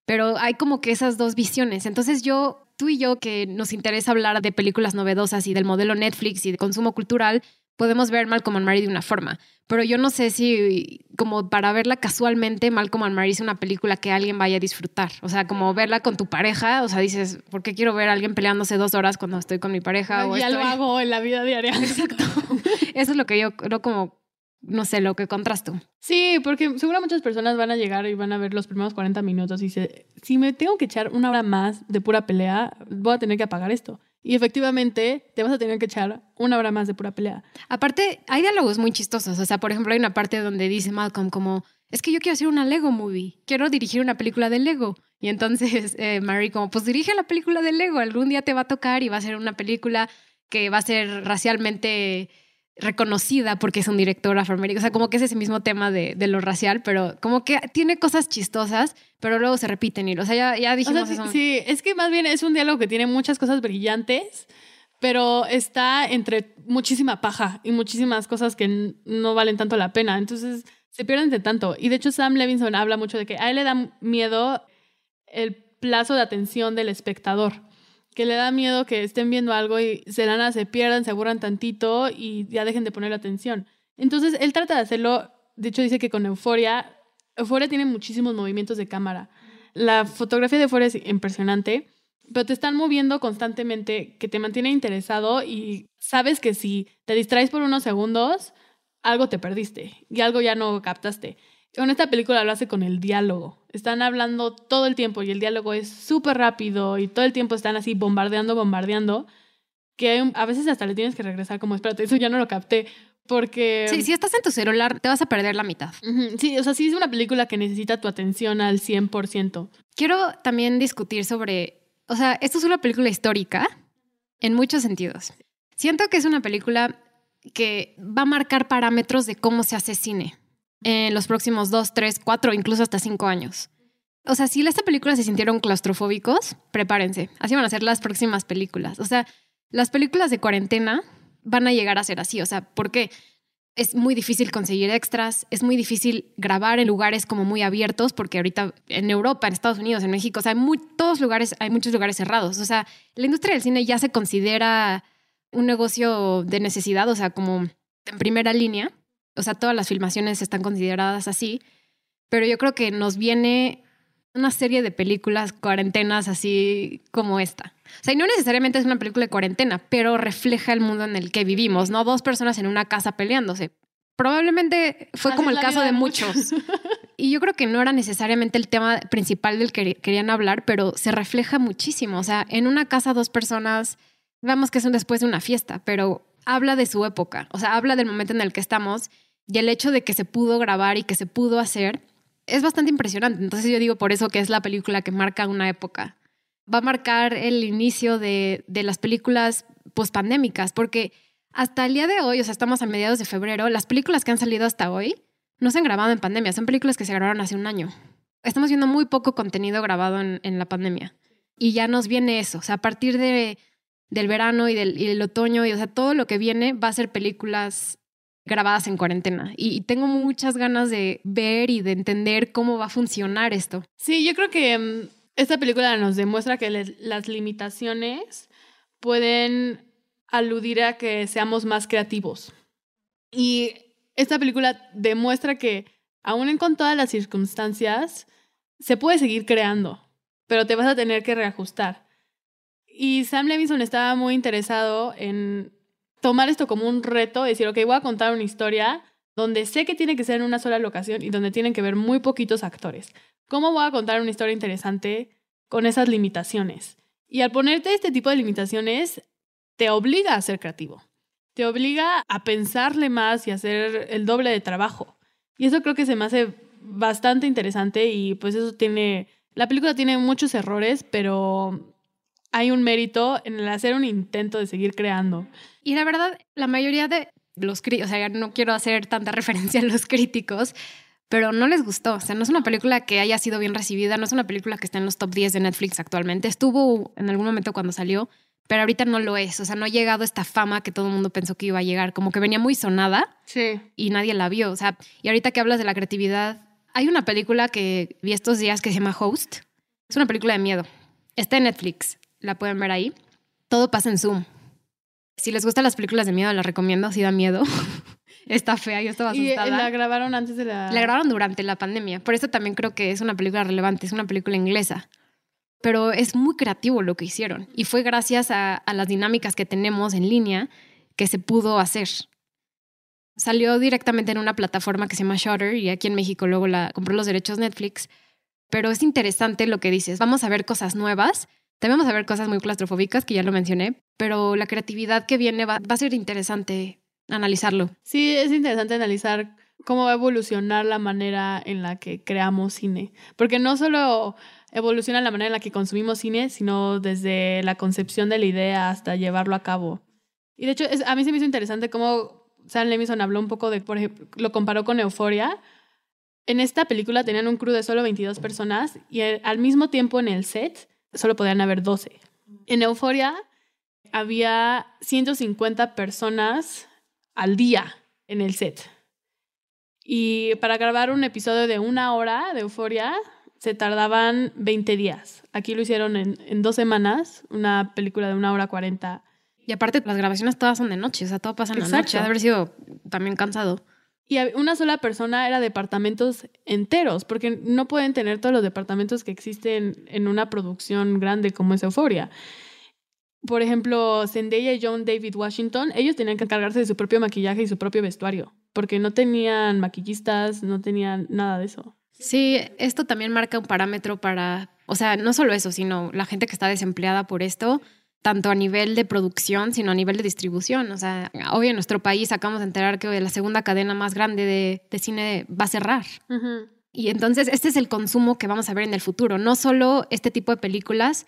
pero hay como que esas dos visiones. Entonces yo, tú y yo, que nos interesa hablar de películas novedosas y del modelo Netflix y de consumo cultural, podemos ver Malcolm and Mary de una forma. Pero yo no sé si, como para verla casualmente, Malcolm and Mary es una película que alguien vaya a disfrutar. O sea, como verla con tu pareja, o sea, dices, ¿por qué quiero ver a alguien peleándose dos horas cuando estoy con mi pareja? o ya lo hago en la vida diaria. [LAUGHS] Exacto. Eso es lo que yo creo como, no sé, lo que contrasto. Sí, porque seguro muchas personas van a llegar y van a ver los primeros 40 minutos y se, si me tengo que echar una hora más de pura pelea, voy a tener que apagar esto. Y efectivamente, te vas a tener que echar una hora más de pura pelea. Aparte, hay diálogos muy chistosos. O sea, por ejemplo, hay una parte donde dice Malcolm como, es que yo quiero hacer una Lego movie, quiero dirigir una película de Lego. Y entonces [LAUGHS] eh, Mary como, pues dirige la película de Lego, algún día te va a tocar y va a ser una película que va a ser racialmente reconocida porque es un director afroamericano. O sea, como que es ese mismo tema de, de lo racial, pero como que tiene cosas chistosas, pero luego se repiten. Y, o sea, ya, ya O dijimos sea, eso. sí, es que más bien es un diálogo que tiene muchas cosas brillantes, pero está entre muchísima paja y muchísimas cosas que no valen tanto la pena. Entonces se pierden de tanto. Y de hecho Sam Levinson habla mucho de que a él le da miedo el plazo de atención del espectador. Que le da miedo que estén viendo algo y se la nada se pierdan, se aburran tantito y ya dejen de poner atención. Entonces él trata de hacerlo. De hecho, dice que con Euforia, Euforia tiene muchísimos movimientos de cámara. La fotografía de Euforia es impresionante, pero te están moviendo constantemente, que te mantiene interesado y sabes que si te distraes por unos segundos, algo te perdiste y algo ya no captaste. Con esta película lo hace con el diálogo. Están hablando todo el tiempo y el diálogo es súper rápido y todo el tiempo están así bombardeando, bombardeando, que hay un- a veces hasta le tienes que regresar como, espérate, eso ya no lo capté, porque... Sí, si estás en tu celular, te vas a perder la mitad. Ujú, Sí, o sea, sí es una película que necesita tu atención al 100%. Quiero también discutir sobre, o sea, esto es una película histórica en muchos sentidos. Siento que es una película que va a marcar parámetros de cómo se hace cine en los próximos dos, tres, cuatro, incluso hasta cinco años. O sea, si esta película se sintieron claustrofóbicos, prepárense. Así van a ser las próximas películas. O sea, las películas de cuarentena van a llegar a ser así. O sea, ¿por qué? Es muy difícil conseguir extras, es muy difícil grabar en lugares como muy abiertos, porque ahorita en Europa, en Estados Unidos, en México, o sea, muy, todos lugares, hay muchos lugares cerrados. O sea, la industria del cine ya se considera un negocio de necesidad, o sea, como en primera línea. O sea, todas las filmaciones están consideradas así. Pero yo creo que nos viene una serie de películas cuarentenas así como esta. O sea, y no necesariamente es una película de cuarentena, pero refleja el mundo en el que vivimos, ¿no? Dos personas en una casa peleándose. Probablemente fue como el caso de muchos. [LAUGHS] Y yo creo que no era necesariamente el tema principal del que querían hablar, pero se refleja muchísimo. O sea, en una casa dos personas, vemos que es después de una fiesta, pero habla de su época. O sea, habla del momento en el que estamos y el hecho de que se pudo grabar y que se pudo hacer es bastante impresionante. Entonces yo digo por eso que es la película que marca una época. Va a marcar el inicio de, las películas pospandémicas, porque hasta el día de hoy, o sea, estamos a mediados de febrero, las películas que han salido hasta hoy no se han grabado en pandemia, son películas que se grabaron hace un año. Estamos viendo muy poco contenido grabado en, en la pandemia. Y ya nos viene eso, o sea, a partir de, del verano y del, otoño, y o sea, todo lo que viene va a ser películas grabadas en cuarentena. Y, tengo muchas ganas de ver y de entender cómo va a funcionar esto. Sí, yo creo que mm, esta película nos demuestra que las limitaciones pueden aludir a que seamos más creativos. Y esta película demuestra que, aún con todas las circunstancias, se puede seguir creando, pero te vas a tener que reajustar. Y Sam Levinson estaba muy interesado en tomar esto como un reto, decir, ok, voy a contar una historia donde sé que tiene que ser en una sola locación y donde tienen que ver muy poquitos actores. ¿Cómo voy a contar una historia interesante con esas limitaciones? Y al ponerte este tipo de limitaciones, te obliga a ser creativo. Te obliga a pensarle más y hacer el doble de trabajo. Y eso creo que se me hace bastante interesante y pues eso tiene... La película tiene muchos errores, pero hay un mérito en el hacer un intento de seguir creando. Y la verdad, la mayoría de los críticos, o sea, no quiero hacer tanta [LAUGHS] referencia a los críticos, pero no les gustó. O sea, no es una película que haya sido bien recibida, no es una película que está en los top 10 de Netflix actualmente. Estuvo en algún momento cuando salió, pero ahorita no lo es. O sea, no ha llegado esta fama que todo el mundo pensó que iba a llegar. Como que venía muy sonada sí. y nadie la vio. O sea, y ahorita que hablas de la creatividad, hay una película que vi estos días que se llama Host. Es una película de miedo. Está en Netflix. La pueden ver ahí. Todo pasa en Zoom. Si les gustan las películas de miedo, las recomiendo. Si da miedo. [LAUGHS] Está fea, yo estaba asustada. Y la grabaron antes de la... La grabaron durante la pandemia. Por eso también creo que es una película relevante. Es una película inglesa. Pero es muy creativo lo que hicieron. Y fue gracias a, a las dinámicas que tenemos en línea que se pudo hacer. Salió directamente en una plataforma que se llama Shutter y aquí en México luego la compró los derechos Netflix. Pero es interesante lo que dices. Vamos a ver cosas nuevas también vamos a ver cosas muy claustrofóbicas, que ya lo mencioné, pero la creatividad que viene va, a ser interesante analizarlo. Sí, es interesante analizar cómo va a evolucionar la manera en la que creamos cine. Porque no solo evoluciona la manera en la que consumimos cine, sino desde la concepción de la idea hasta llevarlo a cabo. Y de hecho, a mí se me hizo interesante cómo Sam Levinson habló un poco de, por ejemplo, lo comparó con Euforia. En esta película tenían un crew de solo 22 personas y al mismo tiempo en el set solo podían haber 12. En Euforia había 150 personas al día en el set. Y para grabar un episodio de una hora de Euforia se tardaban 20 días. Aquí lo hicieron en, en dos semanas, una película de una hora 40. Y aparte, las grabaciones todas son de noche, o sea, todo pasa en la noche. Ha de haber sido también cansado. Y una sola persona era departamentos enteros, porque no pueden tener todos los departamentos que existen en una producción grande como es Euphoria. Por ejemplo, Zendaya y John David Washington, ellos tenían que encargarse de su propio maquillaje y su propio vestuario, porque no tenían maquillistas, no tenían nada de eso. Sí, esto también marca un parámetro para, o sea, no solo eso, sino la gente que está desempleada por esto tanto a nivel de producción, sino a nivel de distribución. O sea, hoy en nuestro país acabamos de enterar que la segunda cadena más grande de, cine va a cerrar. Y entonces este es el consumo que vamos a ver en el futuro. No solo este tipo de películas,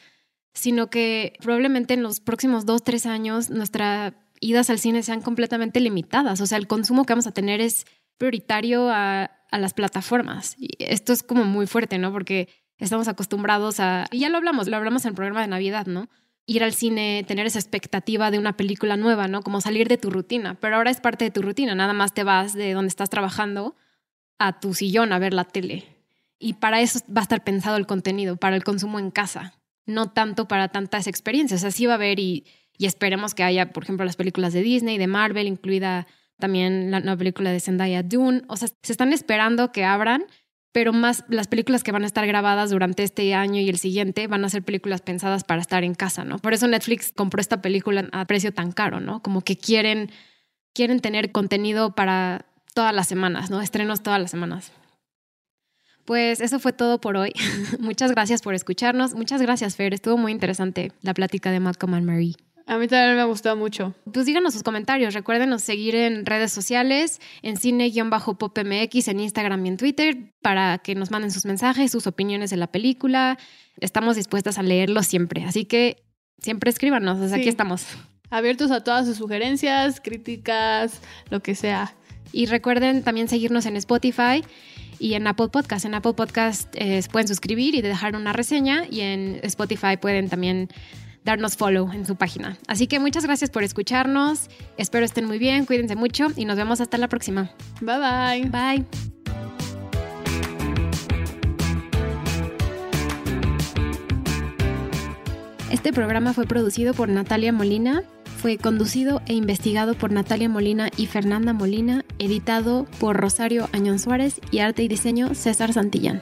sino que probablemente en los próximos dos, tres años nuestras idas al cine sean completamente limitadas. O sea, el consumo que vamos a tener es prioritario a, a las plataformas. Y esto es como muy fuerte, ¿no? Porque estamos acostumbrados a... Y ya lo hablamos, lo hablamos en el programa de Navidad, ¿no? Ir al cine, tener esa expectativa de una película nueva, ¿no? Como salir de tu rutina, pero ahora es parte de tu rutina, nada más te vas de donde estás trabajando a tu sillón a ver la tele. Y para eso va a estar pensado el contenido, para el consumo en casa, no tanto para tantas experiencias. Así va a haber y, y esperemos que haya, por ejemplo, las películas de Disney, de Marvel, incluida también la nueva película de Zendaya Dune. O sea, se están esperando que abran pero más las películas que van a estar grabadas durante este año y el siguiente van a ser películas pensadas para estar en casa, ¿no? Por eso Netflix compró esta película a precio tan caro, ¿no? Como que quieren, quieren tener contenido para todas las semanas, ¿no? Estrenos todas las semanas. Pues eso fue todo por hoy. [LAUGHS] Muchas gracias por escucharnos. Muchas gracias, Fer. Estuvo muy interesante la plática de Malcolm and Marie. A mí también me ha gustado mucho. Pues díganos sus comentarios. Recuérdenos seguir en redes sociales, en cine-popmx, en Instagram y en Twitter, para que nos manden sus mensajes, sus opiniones de la película. Estamos dispuestas a leerlos siempre. Así que siempre escríbanos. Desde aquí estamos. Abiertos a todas sus sugerencias, críticas, lo que sea. Y recuerden también seguirnos en Spotify y en Apple Podcast. En Apple Podcast eh, pueden suscribir y dejar una reseña y en Spotify pueden también darnos follow en su página. Así que muchas gracias por escucharnos. Espero estén muy bien, cuídense mucho y nos vemos hasta la próxima. Bye bye. Bye. Este programa fue producido por Natalia Molina fue conducido e investigado por Natalia Molina y Fernanda Molina, editado por Rosario Añón Suárez y arte y diseño César Santillán.